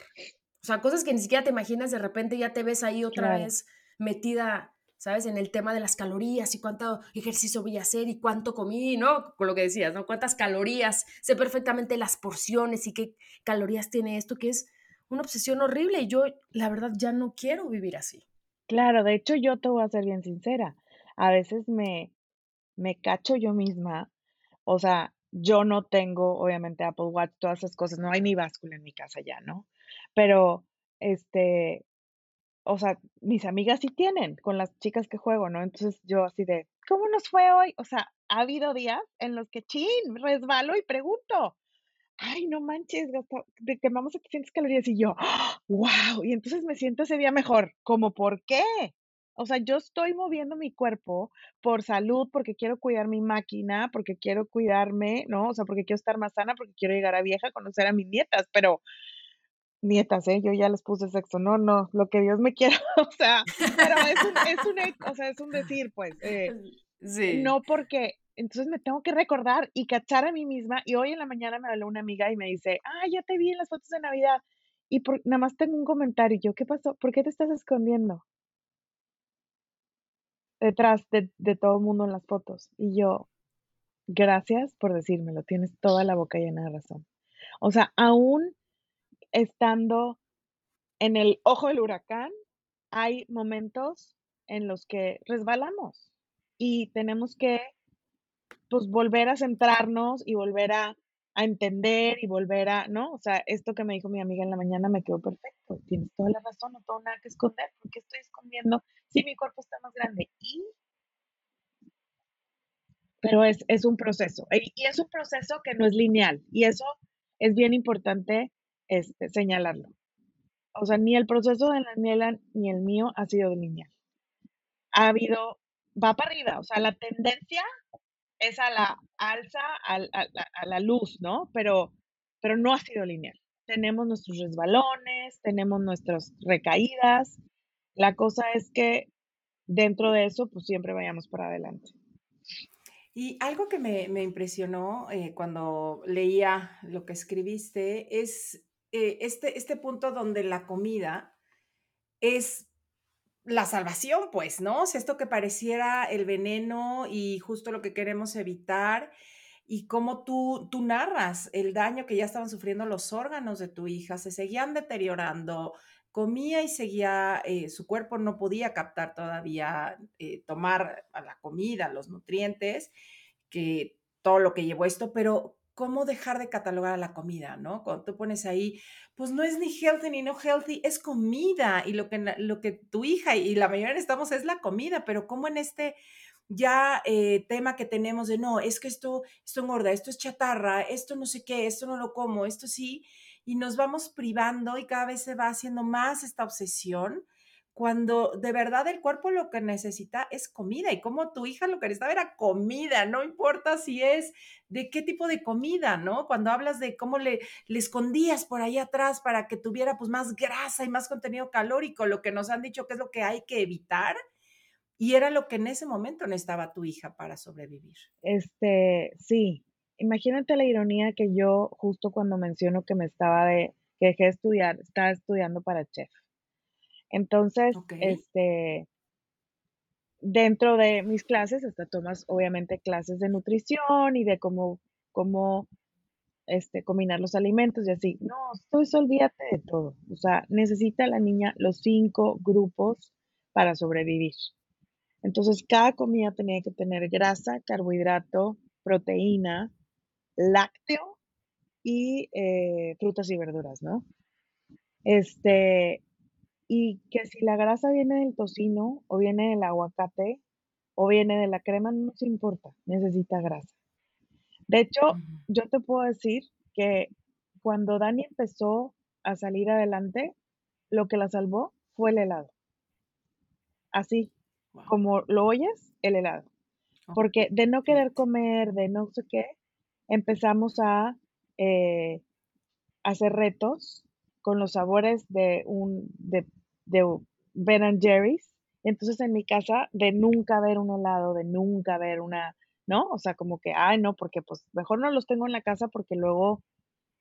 O sea, cosas que ni siquiera te imaginas, de repente ya te ves ahí otra vez metida ¿sabes? En el tema de las calorías y cuánto ejercicio voy a hacer y cuánto comí, ¿no? Con lo que decías, ¿no? Cuántas calorías, sé perfectamente las porciones y qué calorías tiene esto, que es una obsesión horrible y yo, la verdad, ya no quiero vivir así. Claro, de hecho, yo te voy a ser bien sincera. A veces me, me cacho yo misma, o sea, yo no tengo, obviamente, Apple Watch, todas esas cosas, no hay ni báscula en mi casa ya, ¿no? Pero, este, o sea, mis amigas sí tienen con las chicas que juego, ¿no? Entonces yo así de, ¿cómo nos fue hoy? O sea, ha habido días en los que, chin, resbalo y pregunto, ay, no manches, quemamos 700 calorías y yo, wow, y entonces me siento ese día mejor, ¿cómo por qué? O sea, yo estoy moviendo mi cuerpo por salud, porque quiero cuidar mi máquina, porque quiero cuidarme, ¿no? O sea, porque quiero estar más sana, porque quiero llegar a vieja, conocer a mis nietas, pero nietas, ¿eh? Yo ya les puse sexo, no, no, lo que Dios me quiera, o sea, pero es un, es un, o sea, es un decir, pues, eh, sí. no porque, entonces me tengo que recordar y cachar a mí misma, y hoy en la mañana me habló una amiga y me dice, ah, ya te vi en las fotos de Navidad, y por, nada más tengo un comentario, yo, ¿qué pasó? ¿Por qué te estás escondiendo? Detrás de, de todo el mundo en las fotos, y yo, gracias por decírmelo, tienes toda la boca llena de razón. O sea, aún estando en el ojo del huracán, hay momentos en los que resbalamos y tenemos que pues volver a centrarnos y volver a, a, entender y volver a, ¿no? O sea, esto que me dijo mi amiga en la mañana me quedó perfecto. Tienes toda la razón, no tengo nada que esconder. ¿Por qué estoy escondiendo si mi cuerpo está más grande? Y pero es, es un proceso. Y es un proceso que no es lineal. Y eso es bien importante este, señalarlo. O sea, ni el proceso de Daniela ni el mío ha sido lineal. Ha habido, va para arriba, o sea, la tendencia es a la alza, a, la luz, ¿no? Pero, pero no ha sido lineal. Tenemos nuestros resbalones, tenemos nuestras recaídas. La cosa es que dentro de eso, pues siempre vayamos para adelante. Y algo que me, impresionó eh, cuando leía lo que escribiste es eh, este, este punto donde la comida es la salvación, pues, ¿no? O esto que pareciera el veneno y justo lo que queremos evitar y cómo tú, tú narras el daño que ya estaban sufriendo los órganos de tu hija, se seguían deteriorando, comía y seguía, eh, su cuerpo no podía captar todavía, eh, tomar a la comida, los nutrientes, que todo lo que llevó esto, pero cómo dejar de catalogar a la comida, ¿no? Cuando tú pones ahí, pues no es ni healthy ni no healthy, es comida y lo que, lo que tu hija y la mayoría estamos es la comida, pero cómo en este ya eh, tema que tenemos de no, es que esto, esto engorda, esto es chatarra, esto no sé qué, esto no lo como, esto sí, y nos vamos privando y cada vez se va haciendo más esta obsesión cuando de verdad el cuerpo lo que necesita es comida y como tu hija lo que necesitaba era comida, no importa si es de qué tipo de comida, ¿no? Cuando hablas de cómo le, escondías por ahí atrás para que tuviera pues más grasa y más contenido calórico, lo que nos han dicho que es lo que hay que evitar y era lo que en ese momento necesitaba tu hija para sobrevivir. Este, sí, imagínate la ironía que yo justo cuando menciono que me estaba de, que dejé de estudiar, estaba estudiando para chef entonces, este, dentro de mis clases, hasta tomas obviamente clases de nutrición y de cómo, cómo este, combinar los alimentos y así. No, esto olvídate de todo. O sea, necesita la niña los cinco grupos para sobrevivir. Entonces, cada comida tenía que tener grasa, carbohidrato, proteína, lácteo y eh, frutas y verduras, ¿no? Este, y que si la grasa viene del tocino o viene del aguacate o viene de la crema, no nos importa, necesita grasa. De hecho, yo te puedo decir que cuando Dani empezó a salir adelante, lo que la salvó fue el helado. Así, como lo oyes, el helado. Porque de no querer comer, de no sé qué, empezamos a eh, hacer retos con los sabores de un de de Ben and Jerry's. Entonces en mi casa, de nunca ver un helado, de nunca ver una, ¿no? O sea, como que, ay, no, porque pues mejor no los tengo en la casa porque luego,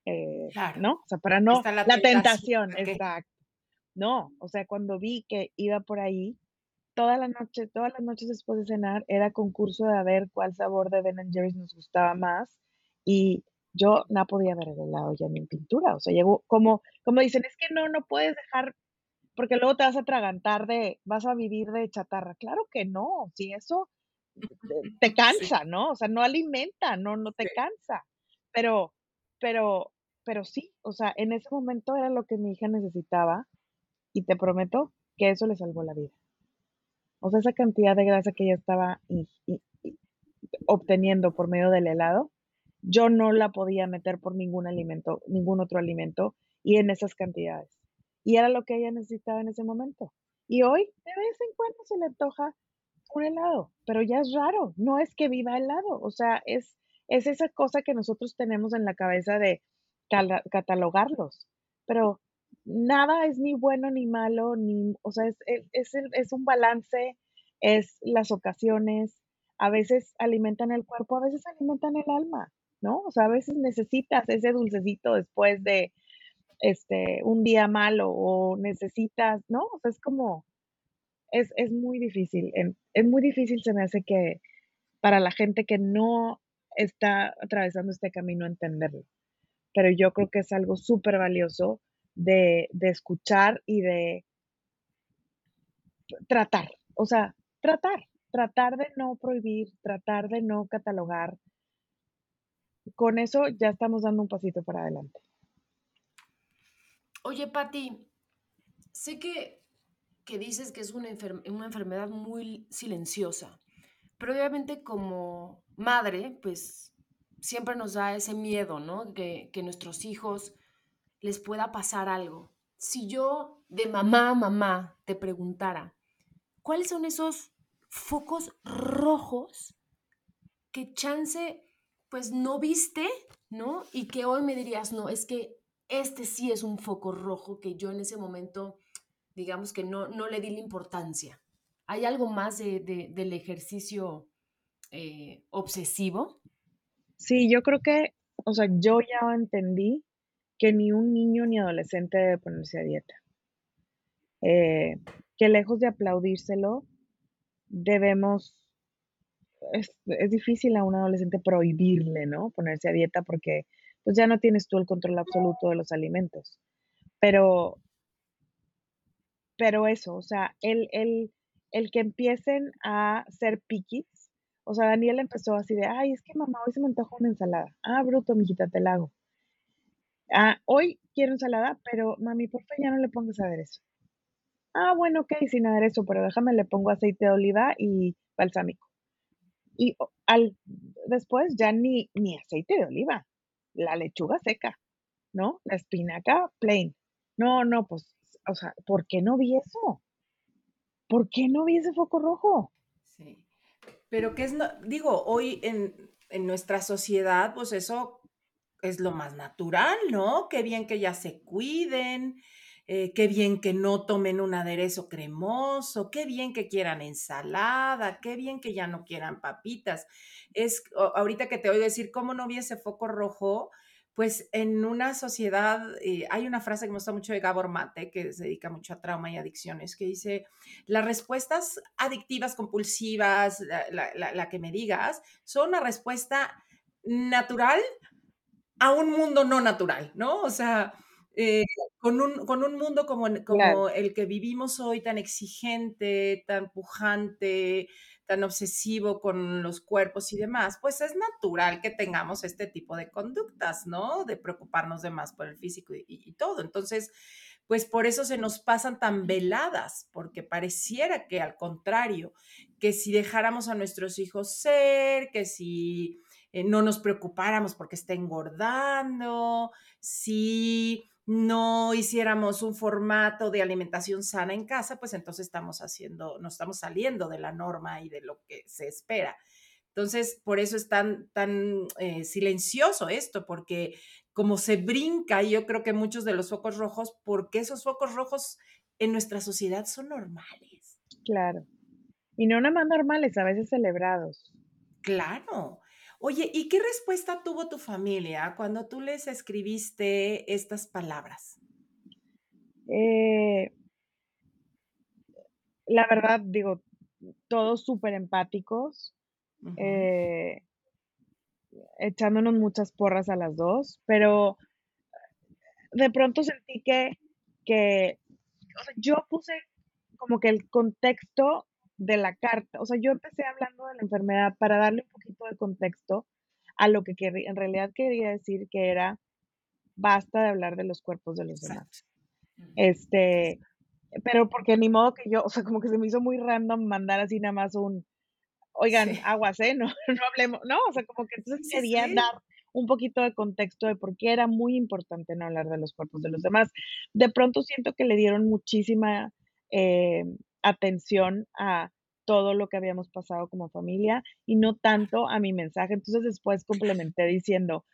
eh, ¿no? O sea, para no, la, tentación, exacto. No, o sea, cuando vi que iba por ahí, toda la noche, todas las noches después de cenar, era concurso de a ver cuál sabor de Ben Jerry's nos gustaba más. Y yo no podía ver el helado ya ni en pintura. O sea, llegó como, como dicen, es que no, no puedes dejar porque luego te vas a atragantar de, vas a vivir de chatarra. Claro que no, si eso te cansa, ¿no? O sea, no alimenta, no, no te cansa. Pero, pero, pero sí, o sea, en ese momento era lo que mi hija necesitaba y te prometo que eso le salvó la vida. O sea, esa cantidad de grasa que ella estaba obteniendo por medio del helado, yo no la podía meter por ningún alimento, ningún otro alimento y en esas cantidades y era lo que ella necesitaba en ese momento. Y hoy de vez en cuando se le antoja un helado, pero ya es raro, no es que viva helado, o sea, es, es esa cosa que nosotros tenemos en la cabeza de catalogarlos, pero nada es ni bueno ni malo, ni, o sea, es, es, es un balance, es las ocasiones, a veces alimentan el cuerpo, a veces alimentan el alma, ¿no? O sea, a veces necesitas ese dulcecito después de, este, un día malo o necesitas, ¿no? O sea, es como, es, es muy difícil, es muy difícil se me hace que para la gente que no está atravesando este camino entenderlo, pero yo creo que es algo súper valioso de, de escuchar y de tratar, o sea, tratar, tratar de no prohibir, tratar de no catalogar. Con eso ya estamos dando un pasito para adelante. Oye, Patti, sé que, que, dices que es una, enfermedad muy silenciosa, pero obviamente como madre, pues siempre nos da ese miedo, ¿no? Que, que nuestros hijos les pueda pasar algo. Si yo de mamá a mamá te preguntara, ¿cuáles son esos focos rojos que chance, pues no viste, ¿no? Y que hoy me dirías, no, es que este sí es un foco rojo que yo en ese momento, digamos que no, no le di la importancia. ¿Hay algo más de, del ejercicio eh, obsesivo? Sí, yo creo que, o sea, yo ya entendí que ni un niño ni adolescente debe ponerse a dieta. Eh, que lejos de aplaudírselo, debemos, es, es, difícil a un adolescente prohibirle, ¿no? Ponerse a dieta porque pues ya no tienes tú el control absoluto de los alimentos. Pero, pero eso, o sea, el, el, el que empiecen a ser piquis, o sea, Daniel empezó así de, ay, es que mamá, hoy se me antoja una ensalada. Ah, bruto, mijita, te la hago. Ah, hoy quiero ensalada, pero mami, por favor, ya no le pongas aderezo. Ah, bueno, ok, sin aderezo, pero déjame, le pongo aceite de oliva y balsámico. Y al, después ya ni, ni aceite de oliva, la lechuga seca, ¿no? La espinaca plain. No, no, pues, o sea, ¿por qué no vi eso? ¿Por qué no vi ese foco rojo? Sí. Pero que es, no, digo, hoy en, en nuestra sociedad, pues eso es lo más natural, ¿no? Qué bien que ya se cuiden, eh, qué bien que no tomen un aderezo cremoso, qué bien que quieran ensalada, qué bien que ya no quieran papitas. Es ahorita que te oigo decir cómo no vi ese foco rojo, pues en una sociedad, eh, hay una frase que me gusta mucho de Gabor Mate, que se dedica mucho a trauma y adicciones, que dice, las respuestas adictivas, compulsivas, la, la, la que me digas, son una respuesta natural a un mundo no natural, ¿no? O sea, eh, con, un, con, un, mundo como, como claro. el que vivimos hoy, tan exigente, tan pujante, tan obsesivo con los cuerpos y demás, pues es natural que tengamos este tipo de conductas, ¿no? De preocuparnos de más por el físico y, y, y todo. Entonces, pues por eso se nos pasan tan veladas, porque pareciera que al contrario, que si dejáramos a nuestros hijos ser, que si eh, no nos preocupáramos porque está engordando, si no hiciéramos un formato de alimentación sana en casa, pues entonces estamos haciendo, no estamos saliendo de la norma y de lo que se espera. Entonces, por eso es tan, tan eh, silencioso esto, porque como se brinca, y yo creo que muchos de los focos rojos, porque esos focos rojos en nuestra sociedad son normales. Claro. Y no nada más normales, a veces celebrados. Claro. Oye, ¿y qué respuesta tuvo tu familia cuando tú les escribiste estas palabras? Eh, la verdad, digo, todos súper empáticos, uh -huh. eh, echándonos muchas porras a las dos, pero de pronto sentí que, que o sea, yo puse como que el contexto de la carta. O sea, yo empecé hablando de la enfermedad para darle un poquito de contexto a lo que en realidad quería decir que era basta de hablar de los cuerpos de los demás. Este, pero porque ni modo que yo, o sea, como que se me hizo muy random mandar así nada más un, oigan, sí. aguas, ¿eh? No, no hablemos, no, o sea, como que entonces sí, quería sí. dar un poquito de contexto de por qué era muy importante no hablar de los cuerpos de los demás. De pronto siento que le dieron muchísima eh, atención a todo lo que habíamos pasado como familia y no tanto a mi mensaje. Entonces después complementé diciendo,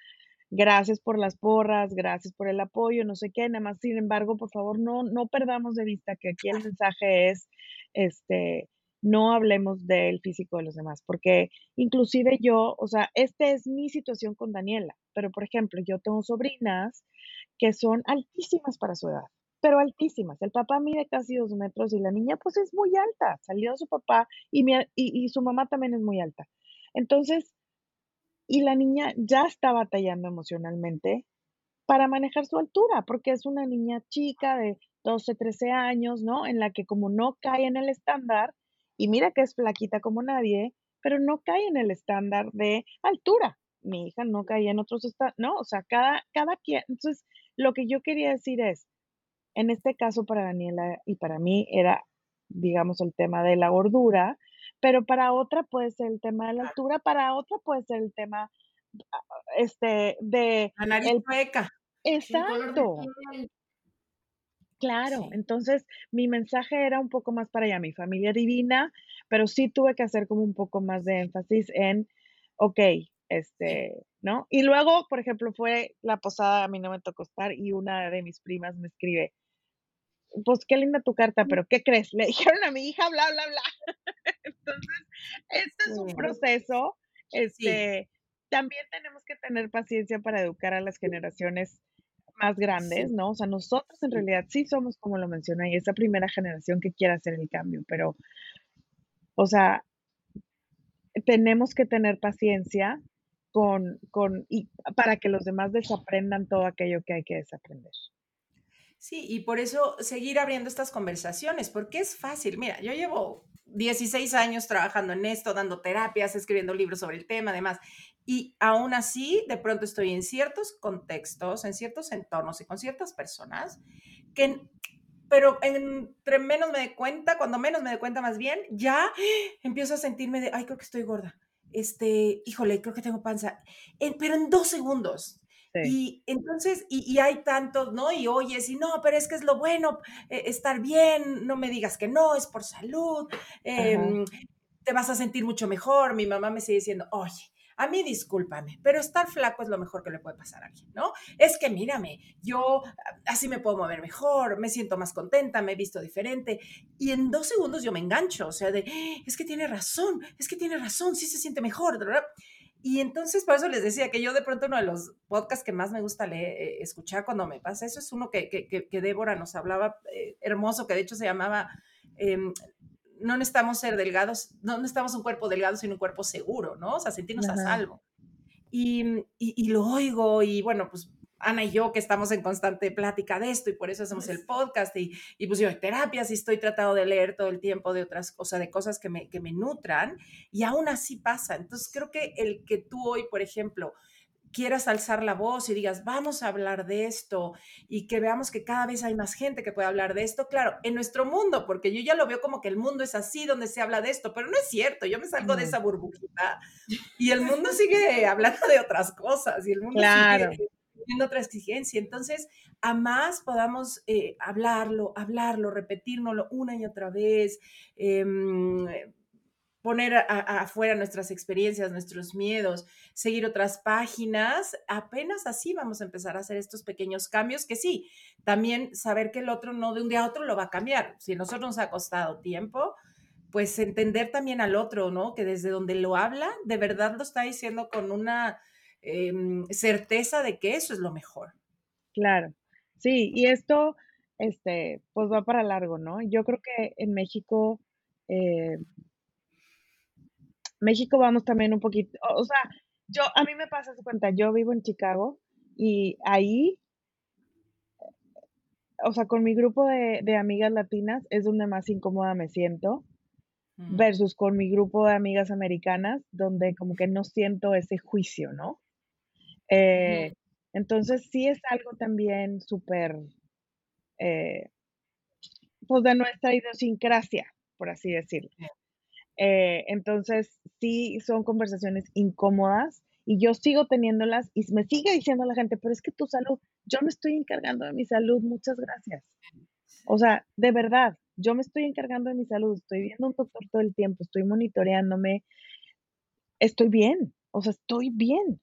gracias por las porras, gracias por el apoyo, no sé qué, nada más, sin embargo, por favor, no, no perdamos de vista que aquí el mensaje es, este, no hablemos del físico de los demás, porque inclusive yo, o sea, esta es mi situación con Daniela, pero por ejemplo, yo tengo sobrinas que son altísimas para su edad, pero altísimas. El papá mide casi dos metros y la niña pues es muy alta. Salió su papá y, su mamá también es muy alta. Entonces, y la niña ya está batallando emocionalmente para manejar su altura, porque es una niña chica de 12, 13 años, ¿no? En la que como no cae en el estándar, y mira que es flaquita como nadie, pero no cae en el estándar de altura. Mi hija no caía en otros estándares, ¿no? O sea, cada, cada quien. Entonces, lo que yo quería decir es, en este caso para Daniela y para mí era, digamos, el tema de la gordura, pero para otra puede ser el tema de la altura, para otra puede ser el tema este de la nariz el, hueca. Exacto. Claro, sí. entonces mi mensaje era un poco más para allá, mi familia divina, pero sí tuve que hacer como un poco más de énfasis en ok, este, ¿no? Y luego, por ejemplo, fue la posada, a mí no me tocó estar y una de mis primas me escribe, pues qué linda tu carta, pero ¿qué crees? Le dijeron a mi hija, bla, bla, bla. Entonces, este es un proceso. Este, También tenemos que tener paciencia para educar a las generaciones más grandes, ¿no? O sea, nosotros en realidad sí somos, como lo mencioné, esa primera generación que quiere hacer el cambio, pero, o sea, tenemos que tener paciencia con, con, y para que los demás desaprendan todo aquello que hay que desaprender. Sí, y por eso seguir abriendo estas conversaciones, porque es fácil. Mira, yo llevo 16 años trabajando en esto, dando terapias, escribiendo libros sobre el tema, además, y aún así, de pronto estoy en ciertos contextos, en ciertos entornos y con ciertas personas que, pero entre menos me doy cuenta, cuando menos me doy cuenta más bien, ya empiezo a sentirme de, ay, creo que estoy gorda. Este, híjole, creo que tengo panza. pero en dos segundos, y entonces, y, hay tantos, ¿no? Y oyes, y no, pero es que es lo bueno, eh, estar bien, no me digas que no, es por salud, em, te vas a sentir mucho mejor. Mi mamá me sigue diciendo, oye, a mí discúlpame, pero estar flaco es lo mejor que le puede pasar a alguien, ¿no? Es que mírame, yo así me puedo mover mejor, me siento más contenta, me he visto diferente. Y en dos segundos yo me engancho, o sea, de, es que tiene razón, es que tiene razón, sí se siente mejor, ¿verdad? Y entonces, por eso les decía que yo de pronto uno de los podcasts que más me gusta leer, eh, escuchar cuando me pasa eso es uno que, que, que Débora nos hablaba, eh, hermoso, que de hecho se llamaba, em, no necesitamos ser delgados, no necesitamos un cuerpo delgado, sino un cuerpo seguro, ¿no? O sea, sentirnos a salvo. Y, y, y, lo oigo y bueno, pues Ana y yo que estamos en constante plática de esto y por eso hacemos el podcast y, y pues yo de terapias y estoy tratando de leer todo el tiempo de otras cosas, de cosas que me, que me nutran y aún así pasa. Entonces creo que el que tú hoy, por ejemplo, quieras alzar la voz y digas, vamos a hablar de esto y que veamos que cada vez hay más gente que puede hablar de esto, claro, en nuestro mundo, porque yo ya lo veo como que el mundo es así donde se habla de esto, pero no es cierto, yo me salgo de esa burbujita y el mundo sigue hablando de otras cosas y el mundo sigue otra exigencia. Entonces, a más podamos eh, hablarlo, hablarlo, repetírnoslo una y otra vez, em, poner afuera nuestras experiencias, nuestros miedos, seguir otras páginas, apenas así vamos a empezar a hacer estos pequeños cambios que sí, también saber que el otro no de un día a otro lo va a cambiar. Si a nosotros nos ha costado tiempo, pues entender también al otro, ¿no? Que desde donde lo habla, de verdad lo está diciendo con una Em, certeza de que eso es lo mejor. Claro, sí, y esto, este, pues va para largo, ¿no? Yo creo que en México, eh, México vamos también un poquito, o sea, yo, a mí me pasa su cuenta, yo vivo en Chicago y ahí, o sea, con mi grupo de, de amigas latinas es donde más incómoda me siento mm. versus con mi grupo de amigas americanas, donde como que no siento ese juicio, ¿no? Eh, entonces sí es algo también súper, eh, pues de nuestra idiosincrasia, por así decirlo. Eh, entonces sí son conversaciones incómodas y yo sigo teniéndolas y me sigue diciendo la gente, pero es que tu salud, yo me estoy encargando de mi salud, muchas gracias. O sea, de verdad, yo me estoy encargando de mi salud, estoy viendo un doctor todo el tiempo, estoy monitoreándome, estoy bien, o sea, estoy bien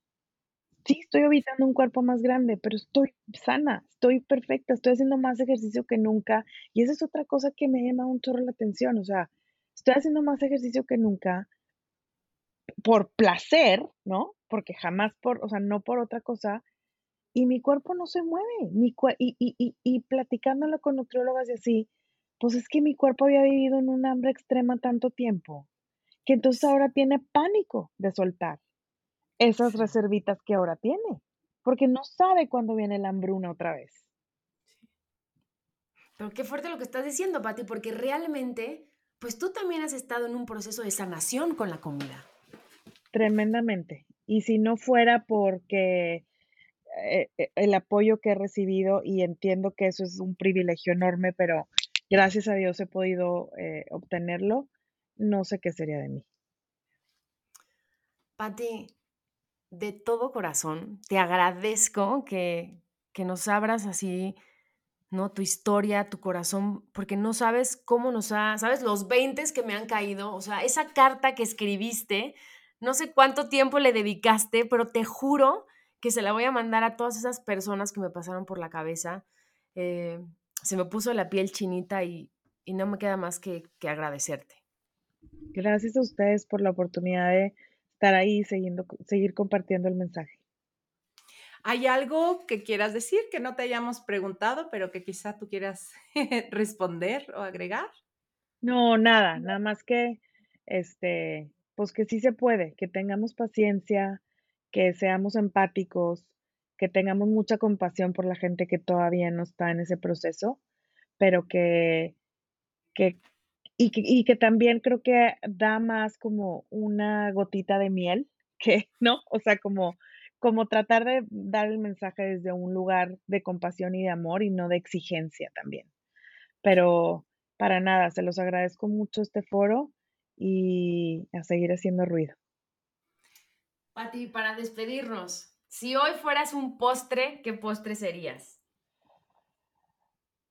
sí, estoy habitando un cuerpo más grande, pero estoy sana, estoy perfecta, estoy haciendo más ejercicio que nunca. Y esa es otra cosa que me llama un chorro la atención. O sea, estoy haciendo más ejercicio que nunca por placer, ¿no? Porque jamás por, o sea, no por otra cosa. Y mi cuerpo no se mueve. Mi y, y, y, y platicándolo con nutriólogas y así, pues es que mi cuerpo había vivido en un hambre extrema tanto tiempo, que entonces ahora tiene pánico de soltar esas reservitas que ahora tiene, porque no sabe cuándo viene la hambruna otra vez. Pero qué fuerte lo que estás diciendo, Pati, porque realmente, pues tú también has estado en un proceso de sanación con la comida. Tremendamente. Y si no fuera porque eh, eh, el apoyo que he recibido, y entiendo que eso es un privilegio enorme, pero gracias a Dios he podido eh, obtenerlo, no sé qué sería de mí. Pati, de todo corazón, te agradezco que, que nos abras así, ¿no? Tu historia, tu corazón, porque no sabes cómo nos ha, sabes, los 20 que me han caído, o sea, esa carta que escribiste, no sé cuánto tiempo le dedicaste, pero te juro que se la voy a mandar a todas esas personas que me pasaron por la cabeza. Eh, se me puso la piel chinita y, no me queda más que, que, agradecerte. Gracias a ustedes por la oportunidad de estar ahí y seguir compartiendo el mensaje. ¿Hay algo que quieras decir que no te hayamos preguntado, pero que quizá tú quieras responder o agregar? No, nada, nada más que, este, pues que sí se puede, que tengamos paciencia, que seamos empáticos, que tengamos mucha compasión por la gente que todavía no está en ese proceso, pero que, que, y que, y que también creo que da más como una gotita de miel, que, ¿no? O sea, como, como tratar de dar el mensaje desde un lugar de compasión y de amor y no de exigencia también. Pero para nada, se los agradezco mucho este foro y a seguir haciendo ruido. Pati, para despedirnos, si hoy fueras un postre, ¿qué postre serías?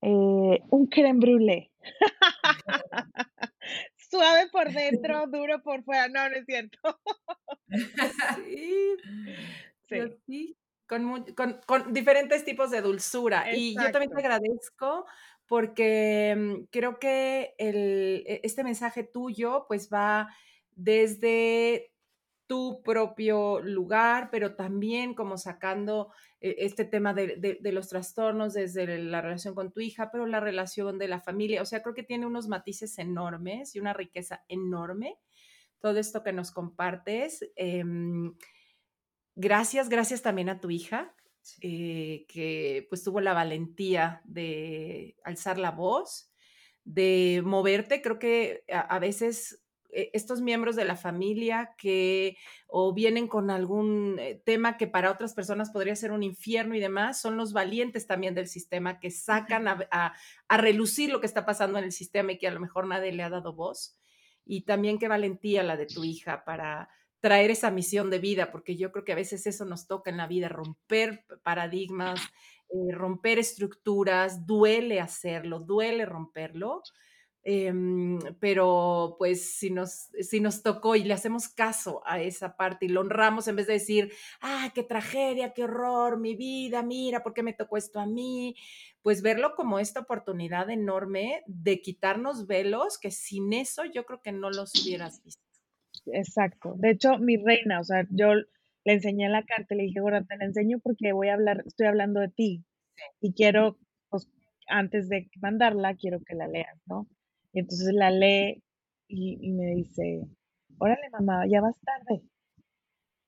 Eh, un creme brûlée. Suave por dentro, duro por fuera. No, no es cierto. sí. Sí. Con, con, diferentes tipos de dulzura. Y yo también te agradezco porque mm, creo que el, e, este mensaje tuyo pues va desde tu propio lugar, pero también como sacando eh, este tema de, los trastornos desde la relación con tu hija, pero la relación de la familia. O sea, creo que tiene unos matices enormes y una riqueza enorme. Todo esto que nos compartes. Em, gracias, gracias también a tu hija, eh, que pues tuvo la valentía de alzar la voz, de moverte. Creo que a veces estos miembros de la familia que o vienen con algún eh, tema que para otras personas podría ser un infierno y demás, son los valientes también del sistema que sacan a, relucir lo que está pasando en el sistema y que a lo mejor nadie le ha dado voz. Y también qué valentía la de tu hija para traer esa misión de vida, porque yo creo que a veces eso nos toca en la vida, romper paradigmas, eh, romper estructuras, duele hacerlo, duele romperlo, Em, pero pues si nos, si nos tocó y le hacemos caso a esa parte y lo honramos en vez de decir, ah, qué tragedia, qué horror, mi vida, mira, ¿por qué me tocó esto a mí? Pues verlo como esta oportunidad enorme de quitarnos velos que sin eso yo creo que no los hubieras visto. Exacto. De hecho, mi reina, o sea, yo le enseñé la carta, le dije, ahora te la enseño porque voy a hablar, estoy hablando de ti y quiero, pues, antes de mandarla, quiero que la leas, ¿no? Y entonces la lee y, me dice, órale mamá, ya vas tarde,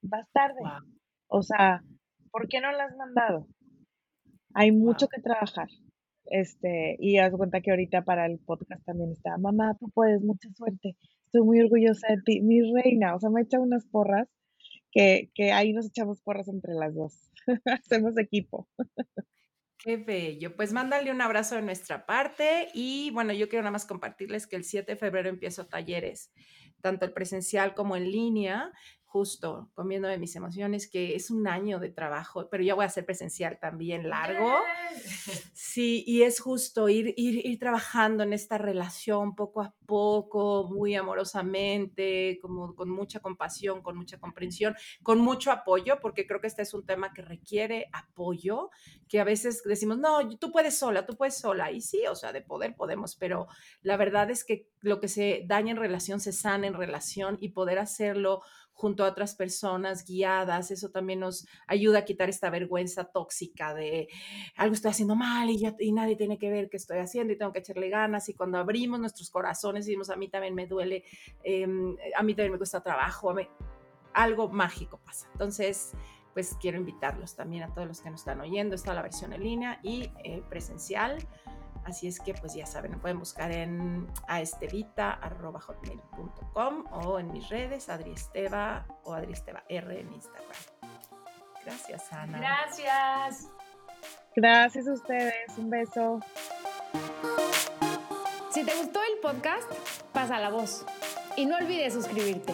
vas tarde. O sea, ¿por qué no la has mandado? Hay mucho que trabajar. Este, y haz cuenta que ahorita para el podcast también está, mamá, tú puedes, mucha suerte. Estoy muy orgullosa de ti, mi reina. O sea, me echa unas porras que, que ahí nos echamos porras entre las dos. Hacemos equipo. Qué bello. Pues mándale un abrazo de nuestra parte y bueno, yo quiero nada más compartirles que el 7 de febrero empiezo talleres, tanto el presencial como en línea, justo comiendo de mis emociones, que es un año de trabajo, pero ya voy a hacer presencial también largo. Sí, y es justo ir, ir, ir, trabajando en esta relación poco a poco, muy amorosamente, como con mucha compasión, con mucha comprensión, con mucho apoyo, porque creo que este es un tema que requiere apoyo, que a veces decimos, no, tú puedes sola, tú puedes sola, y sí, o sea, de poder podemos, pero la verdad es que lo que se daña en relación se sana en relación y poder hacerlo junto a otras personas guiadas, eso también nos ayuda a quitar esta vergüenza tóxica de algo estoy haciendo mal y, y nadie tiene que ver qué estoy haciendo y tengo que echarle ganas y cuando abrimos nuestros corazones y decimos a mí también me duele, em, a mí también me cuesta trabajo, algo mágico pasa. Entonces, pues quiero invitarlos también a todos los que nos están oyendo, está la versión en línea y eh, presencial. Así es que, pues ya saben, pueden buscar en aestevita.com o en mis redes, Adriesteva o Adriesteva R en Instagram. Gracias, Ana. Gracias. Gracias a ustedes. Un beso. Si te gustó el podcast, pasa la voz. Y no olvides suscribirte.